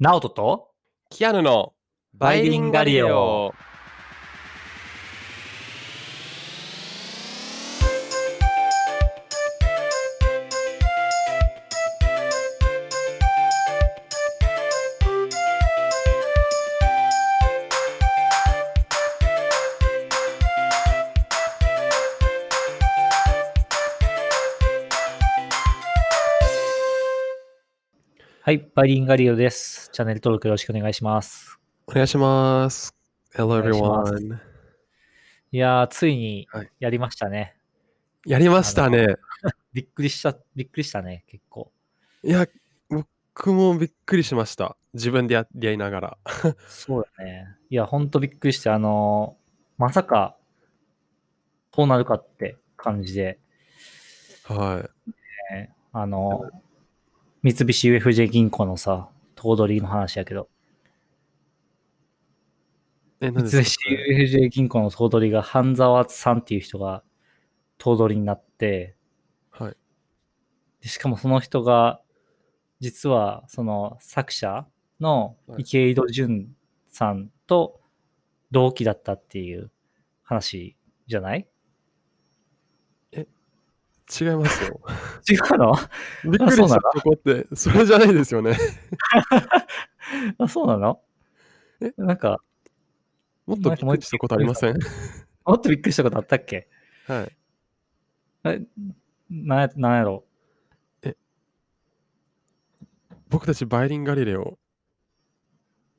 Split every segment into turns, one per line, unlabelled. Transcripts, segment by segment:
ナオトと
キアヌのバイリンガリオ。
はい、バイリンガリオです。チャンネル登録よろしくお願いします。
お願いします。Hello everyone。
いやー、ついに
はい
やりましたね。
やりましたね。
びっくりした、びっくりしたね、結構。
いや、僕もびっくりしました。自分でややりながら。
そうだね。いや、ほんとびっくりして、あのーまさか、こうなるかって感じで、
は
ねあのー三菱 UFJ 銀行のさ、頭取の話やけど、三菱 UFJ 銀行の頭取が半沢さんっていう人が頭取になって、
かはい。
でしかもその人が、実はその作者の
はい。
池井戸潤さんと同期だったっていう話じゃない？
違いますよ。
違うの？
びっくりしたとこって、それじゃないですよね。
あ、そうなの？
え？
なんか、
もっとびっくりしたことありません？
もっとびっくりしたことあったっけ？
はい。
えなんや、なんやろ？
僕たちバイリンガリレオ、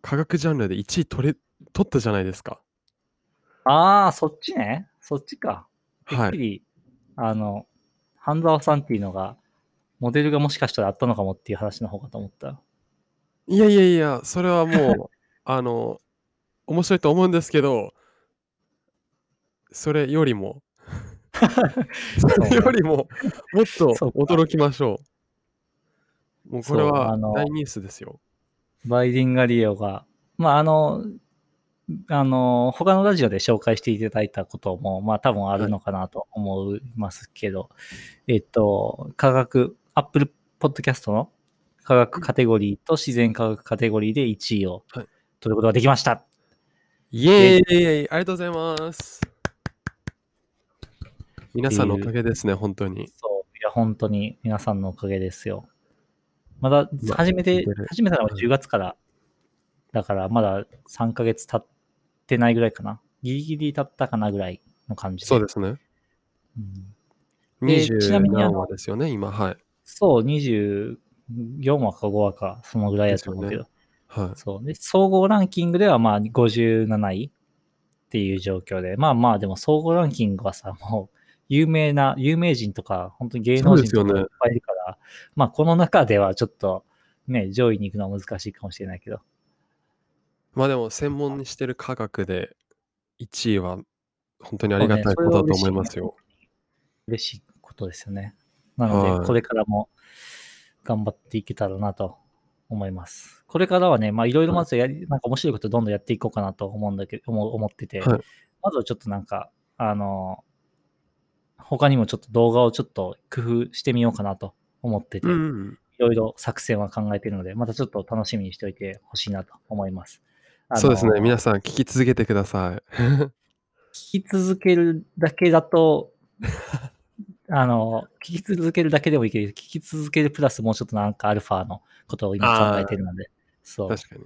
科学ジャンルで1位取れ、取ったじゃないですか。
ああ、そっちね。そっちか。
はい。
あの、半沢さんっていうのが、モデルがもしかしたらあったのかもっていう話の方かと思った。
いやいやいや、それはもう、あの、面白いと思うんですけど、それよりも、それよりも、もっと驚きましょう。もうこれは大ニュースですよ。
バイリンガリオが、まあ、あの、あの、他のラジオで紹介していただいたことも、まあ多分あるのかなと思いますけど、えっと、科学、アップルポッドキャストの科学カテゴリーと自然科学カテゴリーで1位を
はい
取ることができました。
イエーイありがとうございます。皆さんのおかげですね、本当に。
そう。いや、本当に皆さんのおかげですよ。まだ
いや
始めて始めたのは
うん
10月から、だからまだ3ヶ月経ってないぐらいかな。ギリギリ経ったかなぐらいの感じで。
そうですね。
うんでちなみ
20
にあの
何話ですよね、今。はい。
そう、24話か5話か、そのぐらいやと思うけど。
はい。
そう。で、総合ランキングではまあ57位っていう状況で、まあまあでも総合ランキングはさ、もう有名な、有名人とか、本当に芸能人とかいっぱいいるから、まあこの中ではちょっとね、上位に行くのは難しいかもしれないけど。
まあでも、専門にしてる科学で1位は本当にありがたいことだと思いますよ。
嬉しいことですよね。なので、
はい
これからも頑張っていけたらなと思います。これからはね、まあいろいろまずやり、なんか面白いことどんどんやっていこうかなと思うんだけど、思思ってて、
はい
まずはちょっとなんか、あの、他にもちょっと動画をちょっと工夫してみようかなと思ってて、い
うん。
ろいろ作戦は考えているので、またちょっと楽しみにしておいてほしいなと思います。
そうですね。皆さん聞き続けてください。
聞き続けるだけだと、あの、聞き続けるだけでもいいけど、聞き続けるプラスもうちょっとなんかアルファのことを今考えてるので、そう。っ
確かに。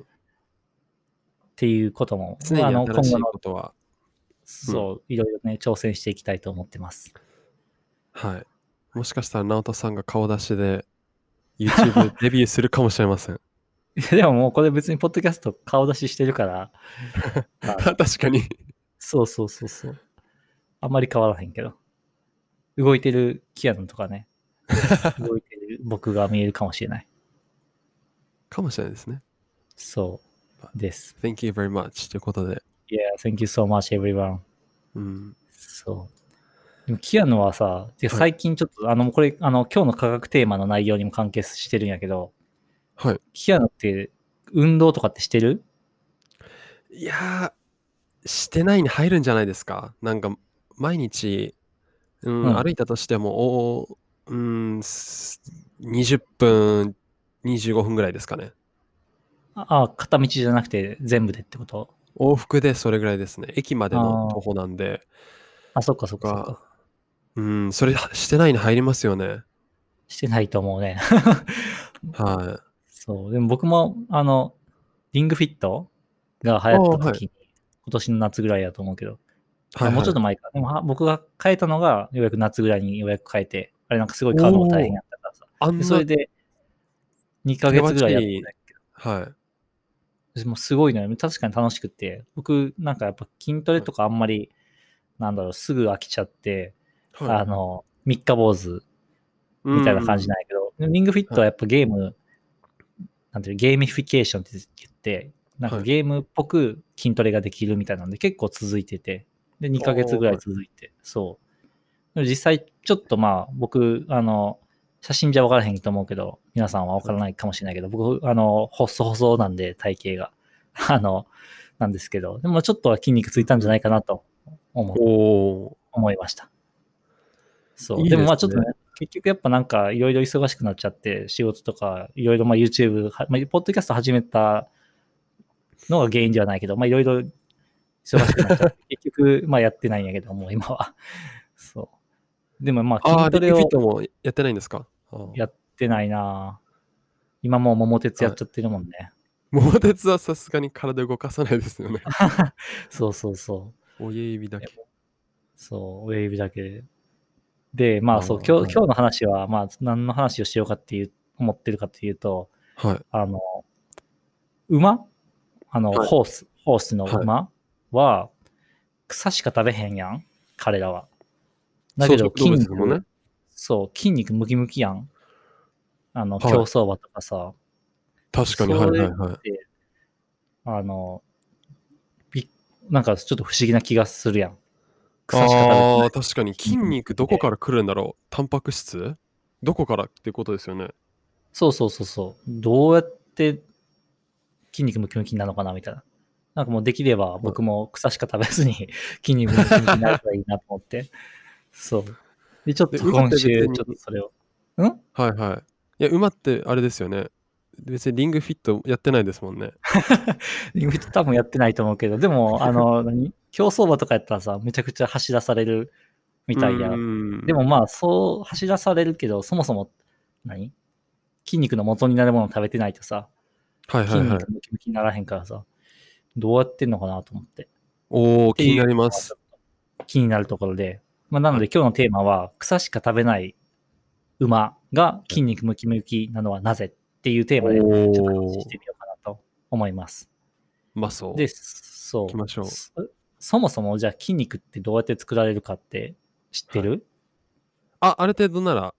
ていうことも、
常に
あの、今
新しい
後の、
ことは。
そう、いろいろね、挑戦していきたいと思ってます。
はい。もしかしたら、直人さんが顔出しで YouTube デビューするかもしれません。
い やでももうこれ別にポッドキャスト顔出ししてるから、あ
確かに。
そうそうそうそう。あんまり変わらへんけど。動いてるキアノとかね、動いてる僕が見えるかもしれない。
かもしれないですね。
そうです。
Thank you very much ということで。
Yeah, thank you so much everyone.
うん。
そう。でも、キアノはさ、最近ちょっと、あの、これ、あの、今日の科学テーマの内容にも関係してるんやけど、
はい。
キアノって、運動とかってしてる？
いやー、してないに入るんじゃないですか。なんか、毎日、うん
うん
歩いたとしても、おうん、す20分、25分ぐらいですかね。
ああ、片道じゃなくて全部でってこと？
往復でそれぐらいですね。駅までの徒歩なんで。
あ、そっかそっかそっか
が。うん、それしてないに入りますよね。
してないと思うね。
は
そう。でも僕も、あの、リングフィットが流行った時に、今年の夏ぐらいだと思うけど、
い。はい、
もうちょっと
はい
前か。でもは僕が変えたのが、ようやく夏ぐらいにようやく変えて、あれなんかすごい買うのが大変やったからさ。
あん
それで、2ヶ月ぐらいやってたんだけ
はい。
ど、もうすごいのよ。確かに楽しくって、僕なんかやっぱ筋トレとかあんまり、なんだろう、すぐ飽きちゃって、
はい
あの、三日坊主みたいな感じなんやけど、リングフィットはやっぱゲーム、なんていうのゲーミフィケーションって言って、なんか
はい
ゲームっぽく筋トレができるみたいなんで結構続いてて、で、2ヶ月ぐらい続いて、そう。でも実際ちょっとまあ僕、あの、写真じゃ分からへんと思うけど、皆さんは分からないかもしれないけど、僕、あの、細細なんで体型が。あの、なんですけど、でもちょっとは筋肉ついたんじゃないかなと思いました。そう。
いい
でもまあちょっとね、結局やっぱなんかいろいろ忙しくなっちゃって、仕事とかいろいろまあ YouTube、はまあ、ポッドキャスト始めたのが原因ではないけど、まあいろいろ忙しくなっちゃって、結局まあやってないんやけど、もう今は。そう。でもまあ
ああ、
筋トレを
もやってないんですか？
やってないなぁ今もう桃鉄やっちゃってるもんね。
桃鉄はさすがに体動かさないですよね。
そうそうそう。
親指だけ。
そう、親指だけで。で、まあそう、今日、
はい
今日の話は、まあ何の話をしようかっていう、思ってるかっていうと、
はい。
あの、馬？あの、
はい
ホース、ホースの馬？は、草しか食べへんやん彼らは。だけど筋肉、
ね
そう、筋肉ムキムキやん。あの、
はい
競走馬とかさ、
確かに、はいはいはい。
で、あの、びなんかちょっと不思議な気がするやん。草し
ああ、確かに筋肉どこから来るんだろうタンパク質？どこからってことですよね。
そうそうそうそう。どうやって筋肉ムキムキになるのかなみたいな。なんかもうできれば僕も草しか食べずに 筋肉ムキムキになればいいなと思って。そう。で、ちょっと今週、
に
ちょっとそれを。ん？
はいはい。いや、馬ってあれですよね。別にリングフィットやってないですもんね。
リングフィット多分やってないと思うけど、でも、あの、何？競走馬とかやったらさ、めちゃくちゃ走らされるみたいや。
うん
でもまあ、そう走らされるけど、そもそも何、筋肉の元になるものを食べてないとさ、筋
はいはいはい
肉。ムキムキにならへんからさ、どうやってんのかなと思って。
おお、気になります。
気になるところで。まあ、なので今日のテーマは、草しか食べない馬が筋肉ムキムキなのはなぜっていうテーマで、ちょっと話してみようかなと思います。
うまそう。
で、そう。
行きましょう
そそもそもじゃあ筋肉ってどうやって作られるかって知ってる、
あ、ある程度なら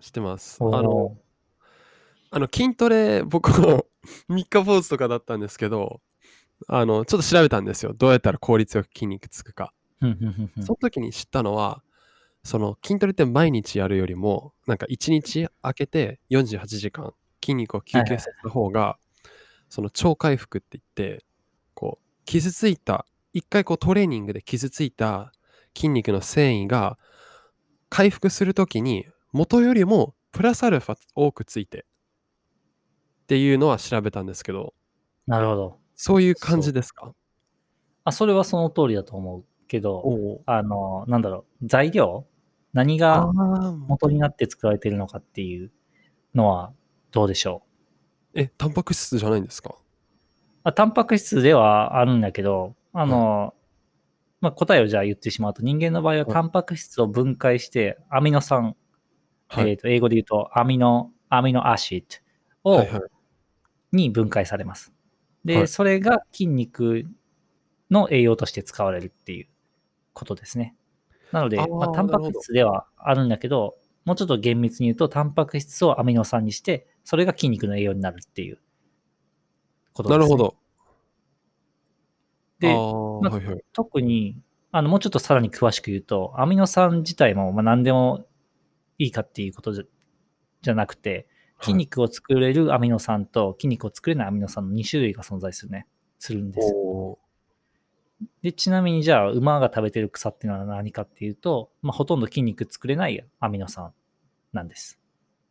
知ってます。あの、あの筋トレ、僕も3日坊主とかだったんですけど、あの、ちょっと調べたんですよ。どうやったら効率よく筋肉つくか。その時に知ったのは、その筋トレって毎日やるよりも、なんか1日空けて48時間筋肉を休憩させた方が、その超回復って言って、こう、傷ついた、一回こうトレーニングで傷ついた筋肉の繊維が回復するときに元よりもプラスアルファ多くついてっていうのは調べたんですけど、
なるほど。
そういう感じですか？
あ、それはその通りだと思うけど、
お
あの、なんだろう、材料？何
あ
が元になって作られているのかっていうのはどうでしょう？
え、タンパク質じゃないんですか？
あタンパク質ではあるんだけど、あの、まあ、答えをじゃあ言ってしまうと、人間の場合はタンパク質を分解して、アミノ酸、
はい。
えーと英語で言うとアミノ、アミノアシッドを、
はいはい。
に分解されます。で、
はい
それが筋肉の栄養として使われるっていうことですね。なので、まあ、タンパク質ではあるんだけど、もうちょっと厳密に言うと、タンパク質をアミノ酸にして、それが筋肉の栄養になるっていうことです、ね。
なるほ。ど。
でまあ
はいはい。
特に、あの、もうちょっとさらに詳しく言うと、アミノ酸自体も、まあ、何でもいいかっていうことじゃじゃなくて、筋肉を作れるアミノ酸と筋肉を作れないアミノ酸の2種類が存在するね、するんです。で、ちなみにじゃあ、馬が食べてる草っていうのは何かっていうと、まあ、ほとんど筋肉作れないアミノ酸なんです。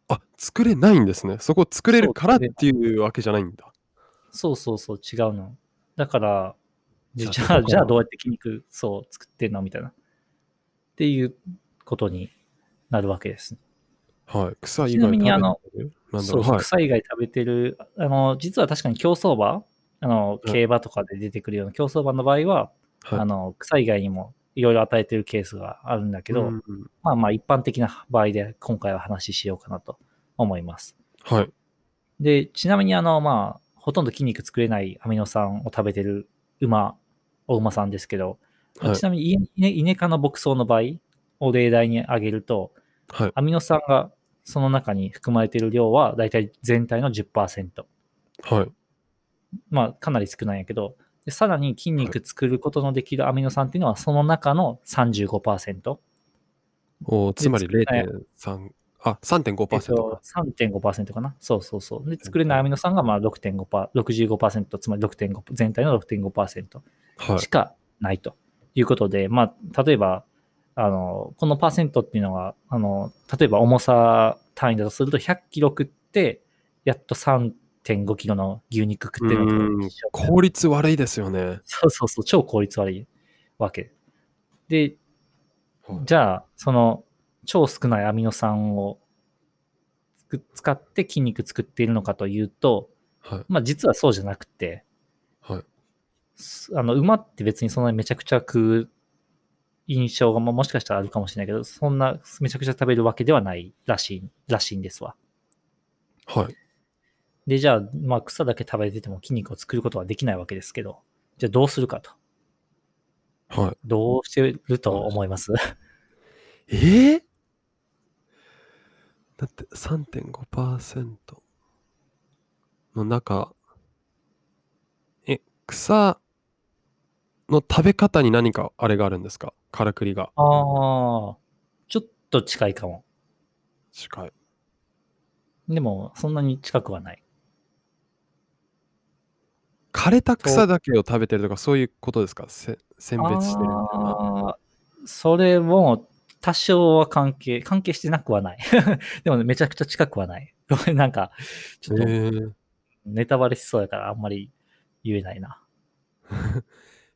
あ、作れないんですね。そこ作れるからっていうわけじゃないんだ。
そうそうそう、違うの。だから、じ
じゃあ
じゃあ、どうやって筋肉、そう、作ってんのみたいな。っていうことになるわけです。
はい。草以
ちな
外食べてる？
みにあの。そう
はい。
草以外食べてる、あの、実は確かに競走馬、あの、
い
競馬とかで出てくるような競走馬の場合は、
はい
あの、草以外にもいろいろ与えてるケースがあるんだけど、
うん
まあまあ一般的な場合で今回は話ししようかなと思います。
はい。
で、ちなみにあの、まあ、ほとんど筋肉作れないアミノ酸を食べてる馬、お馬さんですけど、
はい
ちなみにイネイネ科の牧草の場合を例題に挙げると、
はい。
アミノ酸がその中に含まれている量はだいたい全体の10%。
はい。
まあ、かなり少ないんやけど、でさらに筋肉作ることのできるアミノ酸っていうのはその中の35%。
おーつまり
で
0.3、あ、
えっ
3.5%
と
か。、
3.5%かなそうそうそう。で、作れないアミノ酸がまあ6.5%、65%、つまり6.5、全体の6.5%
はい
し。かないということで、まあ、例えば、あの、このパーセントっていうのは、あの、例えば重さ単位だとすると100キロ食って、やっと3.5キロの牛肉食ってるの
効率悪いですよね。
そうそうそう、超効率悪いわけ。で、じゃあ、その超少ないアミノ酸を使って筋肉作っているのかというと、
はい。
まあ実はそうじゃなくて、
はい。
すあの馬って別にそんなにめちゃくちゃ食う印象がまあもしかしたらあるかもしれないけど、そんなめちゃくちゃ食べるわけではないらしい、らしいんですわ。
はい。
で、じゃあ、まあ草だけ食べてても筋肉を作ることはできないわけですけど、じゃあどうするかと。
はい。
どうしてると思います？
えー？だって3.5%の中、え、草の食べ方に何かあれがあるんですか？からくりが
ああ、ちょっと近いかも。
近い。
でも、そんなに近くはない。
枯れた草だけを食べてるとかそういうことですか？せ選別してるみたいな？
あーそれも、多少は関係、関係してなくはない。でもね、めちゃくちゃ近くはない。ごめん、なんか、ちょっと
えー
ネタバレしそうやからあんまり言えないな。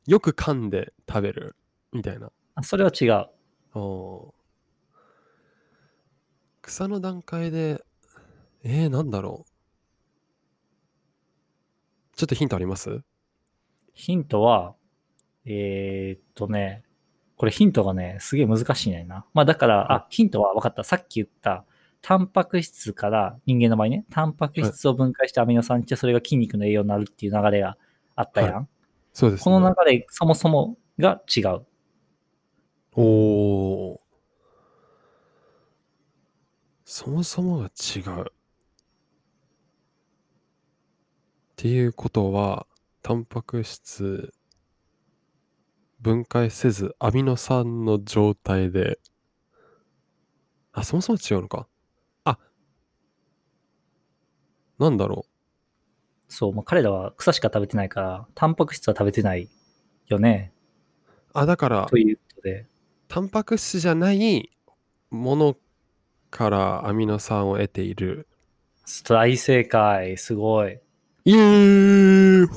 よく噛んで食べるみたいな。
あそれは違う。
おー草の段階で、えー、なんだろう。ちょっとヒントあります？
ヒントは、えーっとね、これヒントがね、すげえ難しいねんな。まあだから、あ、ヒントは分かった。さっき言った、タンパク質から、人間の場合ね、タンパク質を分解してアミノ酸ってそれが筋肉の栄養になるっていう流れがあったやん。
そうです、ね。
この流れ、そもそもが違う。
おーそもそもが違う。っていうことは、タンパク質分解せずアミノ酸の状態で、あ、そもそも違うのか。あ、なんだろ
そう、まあ、彼らは草しか食べてないから、タンパク質は食べてないよね。
う。あ、だから
と、いうことで。
タンパク質じゃないものからアミノ酸を得ている。
大正解。すごい。
イエーイ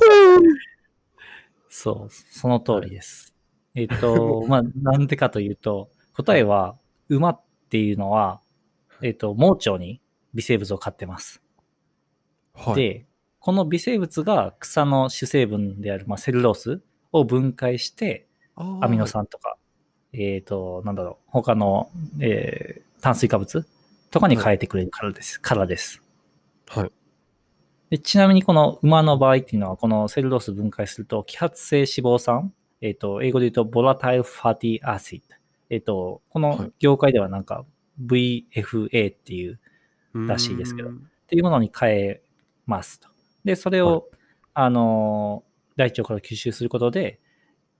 そう、その通りです。えっと、まあ、なんでかというと、答えは、馬っていうのは、えっと、盲腸に微生物を飼ってます。
はい。
で、この微生物が草の主成分である、まあ、セルロースを分解して、
あ
アミノ
ン。
酸とか、えっ、と、なんだろう、他の、えー炭水化物とかに変えてくれるからです。からです。
はい。
でちなみにこの馬の場合っていうのは、このセルロース分解すると、揮発性脂肪酸、えっ、と、英語で言うと、ボラタイルファティアシッド。えっ、と、こ
はい。
の業界ではなんか VFA っていう、らしいですけど。っていうものに変えますと。で、それを、あのー、大腸から吸収することで、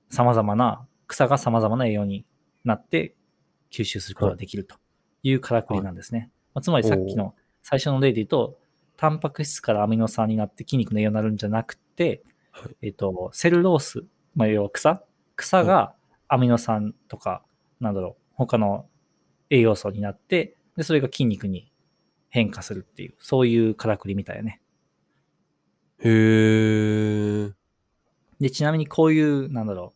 様々な、草が様々な栄養になって吸収することができるというからくりなんですね。まあつまりさっきの最初の例で言うと、タンパク質からアミノ酸になって筋肉の栄養になるんじゃなくて、
はい。
えっと、セルロース、まあ、要は草？草がアミノ酸とか、なんだろう、他の栄養素になって、で、それが筋肉に変化するっていう、そういうからくりみたいなね。
へ
で、ちなみにこういう、なんだろ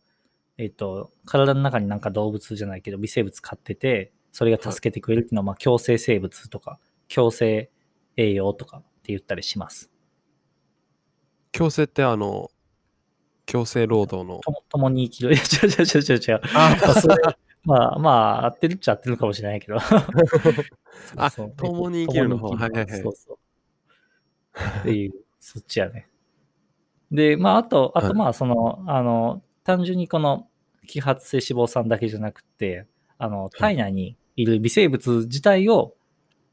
う、えっ、と、体の中になんか動物じゃないけど、微生物飼ってて、それが助けてくれるっていうのは、まあ、共生生物とか、共生栄養とかって言ったりします。
強制ってあの、強制労働の。
と共に生きる。いや、違う違う違う違う違う。
あ
まあそれまあ、まあ、合ってるっちゃ合ってるかもしれないけど。
あ共に生きるの方はいはいはい
そうそう。っていう、そっちやね。で、まあ、あと、あ
はい
と、まあ、その、あの、単純にこの揮発性脂肪酸だけじゃなくて、あの、体内にいる微生物自体を、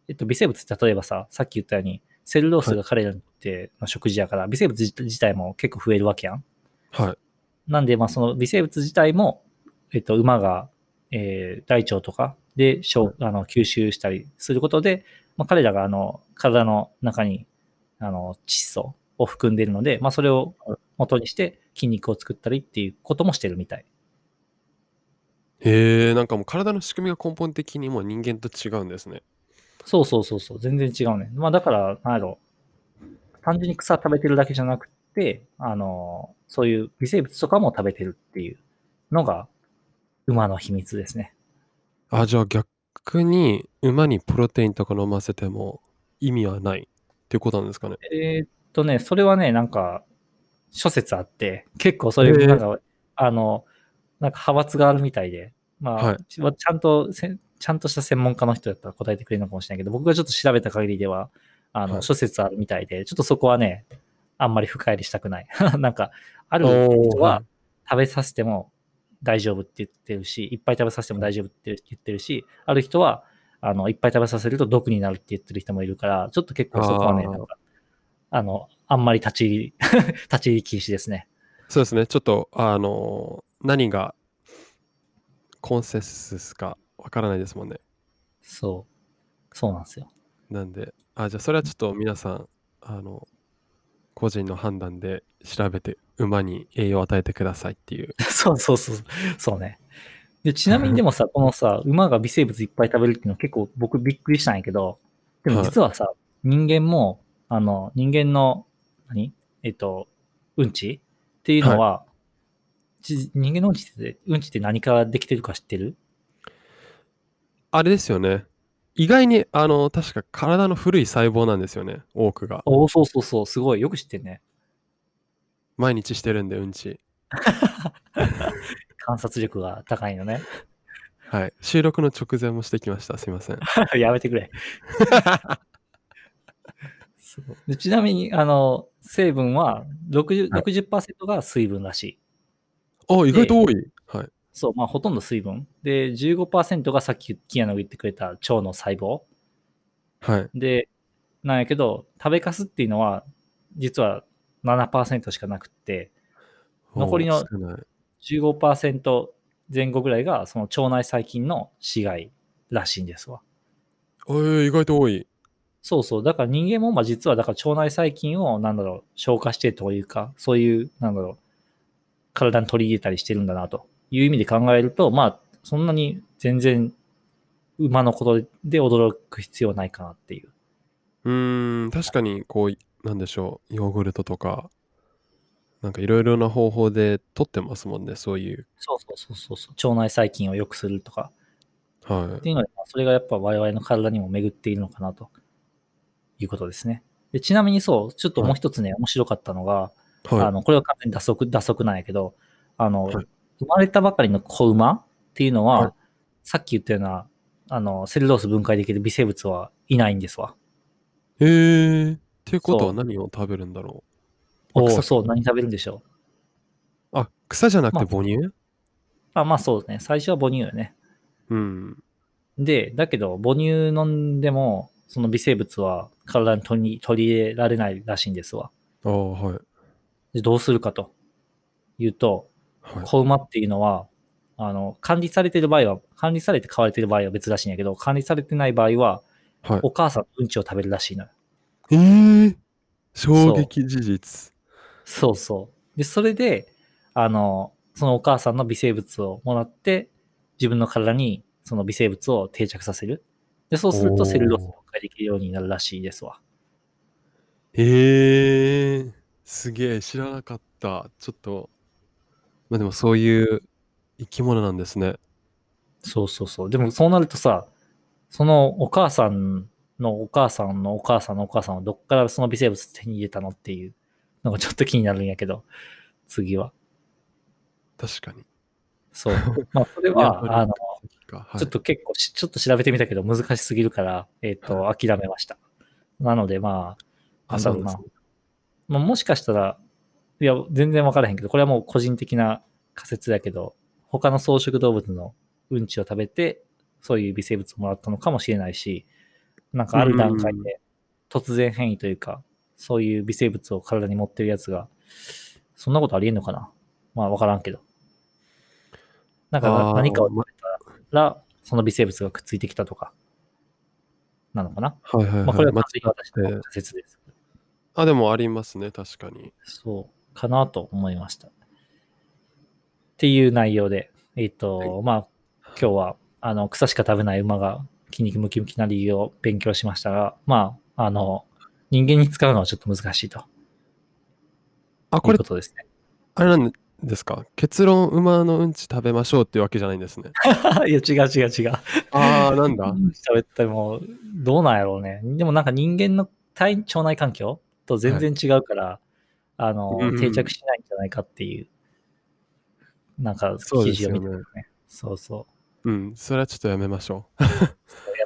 えっと、微生物って例えばさ、さっき言ったように、セルロースが彼らっての食事やから、微生物自自体も結構増えるわけやん。
はい。
なんで、まあ、その微生物自体も、えっと、馬が、えー大腸とかで消あの吸収したりすることで、まあ、彼らがあの体の中にあの窒素を含んでいるので、まあ、それを元にして筋肉を作ったりっていうこともしてるみたい。
へえ、なんかもう体の仕組みが根本的にもう人間と違うんですね。
そうそうそうそう、全然違うね。まあ、だから、なんやろ単純に草食べてるだけじゃなくて、あの、そういう微生物とかも食べてるっていうのが馬の秘密ですね。
あ、じゃあ逆に馬にプロテインとか飲ませても意味はないっていうことなんですかね。
えーっとね、それはね、なんか、諸説あって、結構そういう、なんか、あの、なんか派閥があるみたいで、まあ、
はい
ちちゃんとせん、ちゃんとした専門家の人だったら答えてくれるのかもしれないけど、僕がちょっと調べた限りでは、あの、
はい
諸説あるみたいで、ちょっとそこはね、あんまり深入りしたくない。なんか、ある人は食べさせても大丈夫って言ってるし、いっぱい食べさせても大丈夫って言ってるし、ある人は、あの、いっぱい食べさせると毒になるって言ってる人もいるから、ちょっと結構そこはね、なんか、あの、あんまり立ち入り、立ち入り禁止ですね。
そうですね。ちょっと、あのー何がコンセンサスかわからないですもんね。
そう。そうなんですよ。
なんで、あ、じゃあそれはちょっと皆さん、あの、個人の判断で調べて馬に栄養を与えてくださいっていう。
そうそうそう。そうね。で、ちなみにでもさ、このさ、馬が微生物いっぱい食べるっていうのは結構僕びっくりしたんやけど、でも実はさ、人間も、あの、人間の、何？えっと、うんち？っていうのは、ち人間のうんちって、うんちって何からできてるか知ってる？
あれですよね。意外に、あの、確か体の古い細胞なんですよね。多くが。
おお、そうそうそう、すごい。よく知ってんね。
毎日してるんで、うんち。
観察力が高いのね。
はい。収録の直前もしてきました。すいません。
やめてくれ。そうでちなみに、あの、成分は60、
はい
60%が水分らしい。
あ、意外と多い。はい。
そう、まあ、ほとんど水分。で、15%がさっきキアノが言ってくれた腸の細胞。
はい。
で、なんやけど、食べかすっていうのは、実は7%しかなくって、残りの
おー少ない
15%前後ぐらいが、その腸内細菌の死骸らしいんですわ。
えー、意外と多い。
そうそう。だから人間も、まあ実は、だから腸内細菌を、なんだろう、消化してというか、そういう、なんだろう、体に取り入れたりしてるんだな、という意味で考えると、まあ、そんなに全然、馬のことで驚く必要ないかなっていう。
うーん、確かに、こう、なんでしょう、ヨーグルトとか、なんかいろいろな方法で取ってますもんね、そういう。
そうそうそうそうそう。腸内細菌を良くするとか、
は
っていうので、まあそれがやっぱ我々の体にも巡っているのかな、ということですね。でちなみにそう、ちょっともう一つね、面白かったのが、
い。はい。
あの、これは完全に打足、打足なんやけど、あの、
はい
生まれたばかりの子馬っていうのは、
はい
さっき言ったような、あの、セルロース分解できる微生物はいないんですわ。
えー、っていうことは何を食べるんだろ
おお、
草
そう、何食べるんでしょう。
う。あ、草じゃなく
まあ
て母乳、
あ、まあそうですね。最初は母乳よね。
うん。
で、だけど、母乳飲んでも、その微生物は体に取り取り入れられないらしいんですわ。
ああ、はい。
で、どうするかというと、
はい。
子馬っていうのは、あの、管理されてる場合は、管理されて飼われてる場合は別らしいんやけど、管理されてない場合は、
はい、
お母さんのうんちを食べるらしいのよ。
えー、衝撃事実。
そうそう。で、それで、あの、そのお母さんの微生物をもらって、自分の体にその微生物を定着させる。で、そうするとセルロースを分解できるようになるらしいですわ。
えー、すげえ、知らなかった。ちょっとま、でもそういう生き物なんですね。
そうそうそう。でもそうなるとさ、そのお母さんのお母さんのお母さんのお母さんはどっからその微生物手に入れたのっていうのがちょっと気になるんやけど、次は。
確かに。
そう。まあ、それは、あの、
はい、
ちょっと結構ちょっと調べてみたけど難しすぎるから、えっ、ー、と、はい、諦めました。なので、まあ、なんだろうまあ、もしかしたら、いや、全然わからへんけど、これはもう個人的な仮説だけど、他の草食動物のうんちを食べて、そういう微生物をもらったのかもしれないし、なんかある段階で突然変異というか、そういう微生物を体に持ってるやつが、そんなことありえんのかな？まあわからんけど。なんか何かを食べたら、その微生物がくっついてきたとか、なのかな？
はいはい、はい、
まあこれは私の仮説です。
あ、でもありますね、確かに。
そう、かなと思いました。っていう内容で、えっ、ー、と、はい、まあ、今日は、あの、草しか食べない馬が筋肉ムキムキな理由を勉強しましたが、まあ、あの、人間に使うのはちょっと難しいと。
あ、これ、
ことですね。
あれなんですか結論、馬のうんち食べましょうっていうわけじゃないんですね。
いや、違う違う違う。
ああ、なんだ
食べても、どうなんやろうね。でもなんか人間の体腸内環境と全然違うから、はい、あの、定着しないんじゃないかっていう、なんか記事を見てるね。そうそう。
うん、それはちょっとやめましょう。や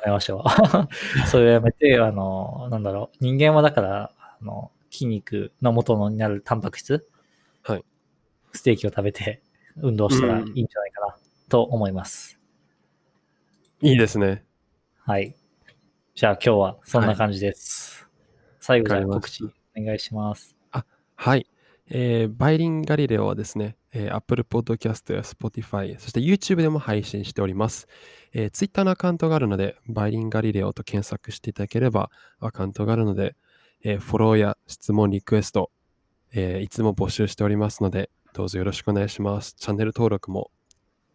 めましょう。それをやめて、あの、なんだろう、人間はだから、あの、筋肉の元になるタンパク質？
はい。
ステーキを食べて運動したらいいんじゃないかなと思います。
うん、いいですね。
はい。じゃあ今日はそんな感じです。はい、最後じゃあ告知お願いします。
あ、はい。えー、バイリンガリレオはですね、えー、Apple Podcast や Spotify、そして YouTube でも配信しております。えー、Twitter のアカウントがあるので、バイリンガリレオと検索していただければアカウントがあるので、えー、フォローや質問、リクエスト、えー、いつも募集しておりますので、どうぞよろしくお願いします。チャンネル登録も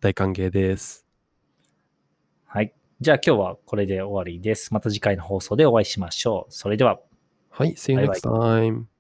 大歓迎です。
はい。じゃあ今日はこれで終わりです。また次回の放送でお会いしましょう。それでは。
はい、See you next time.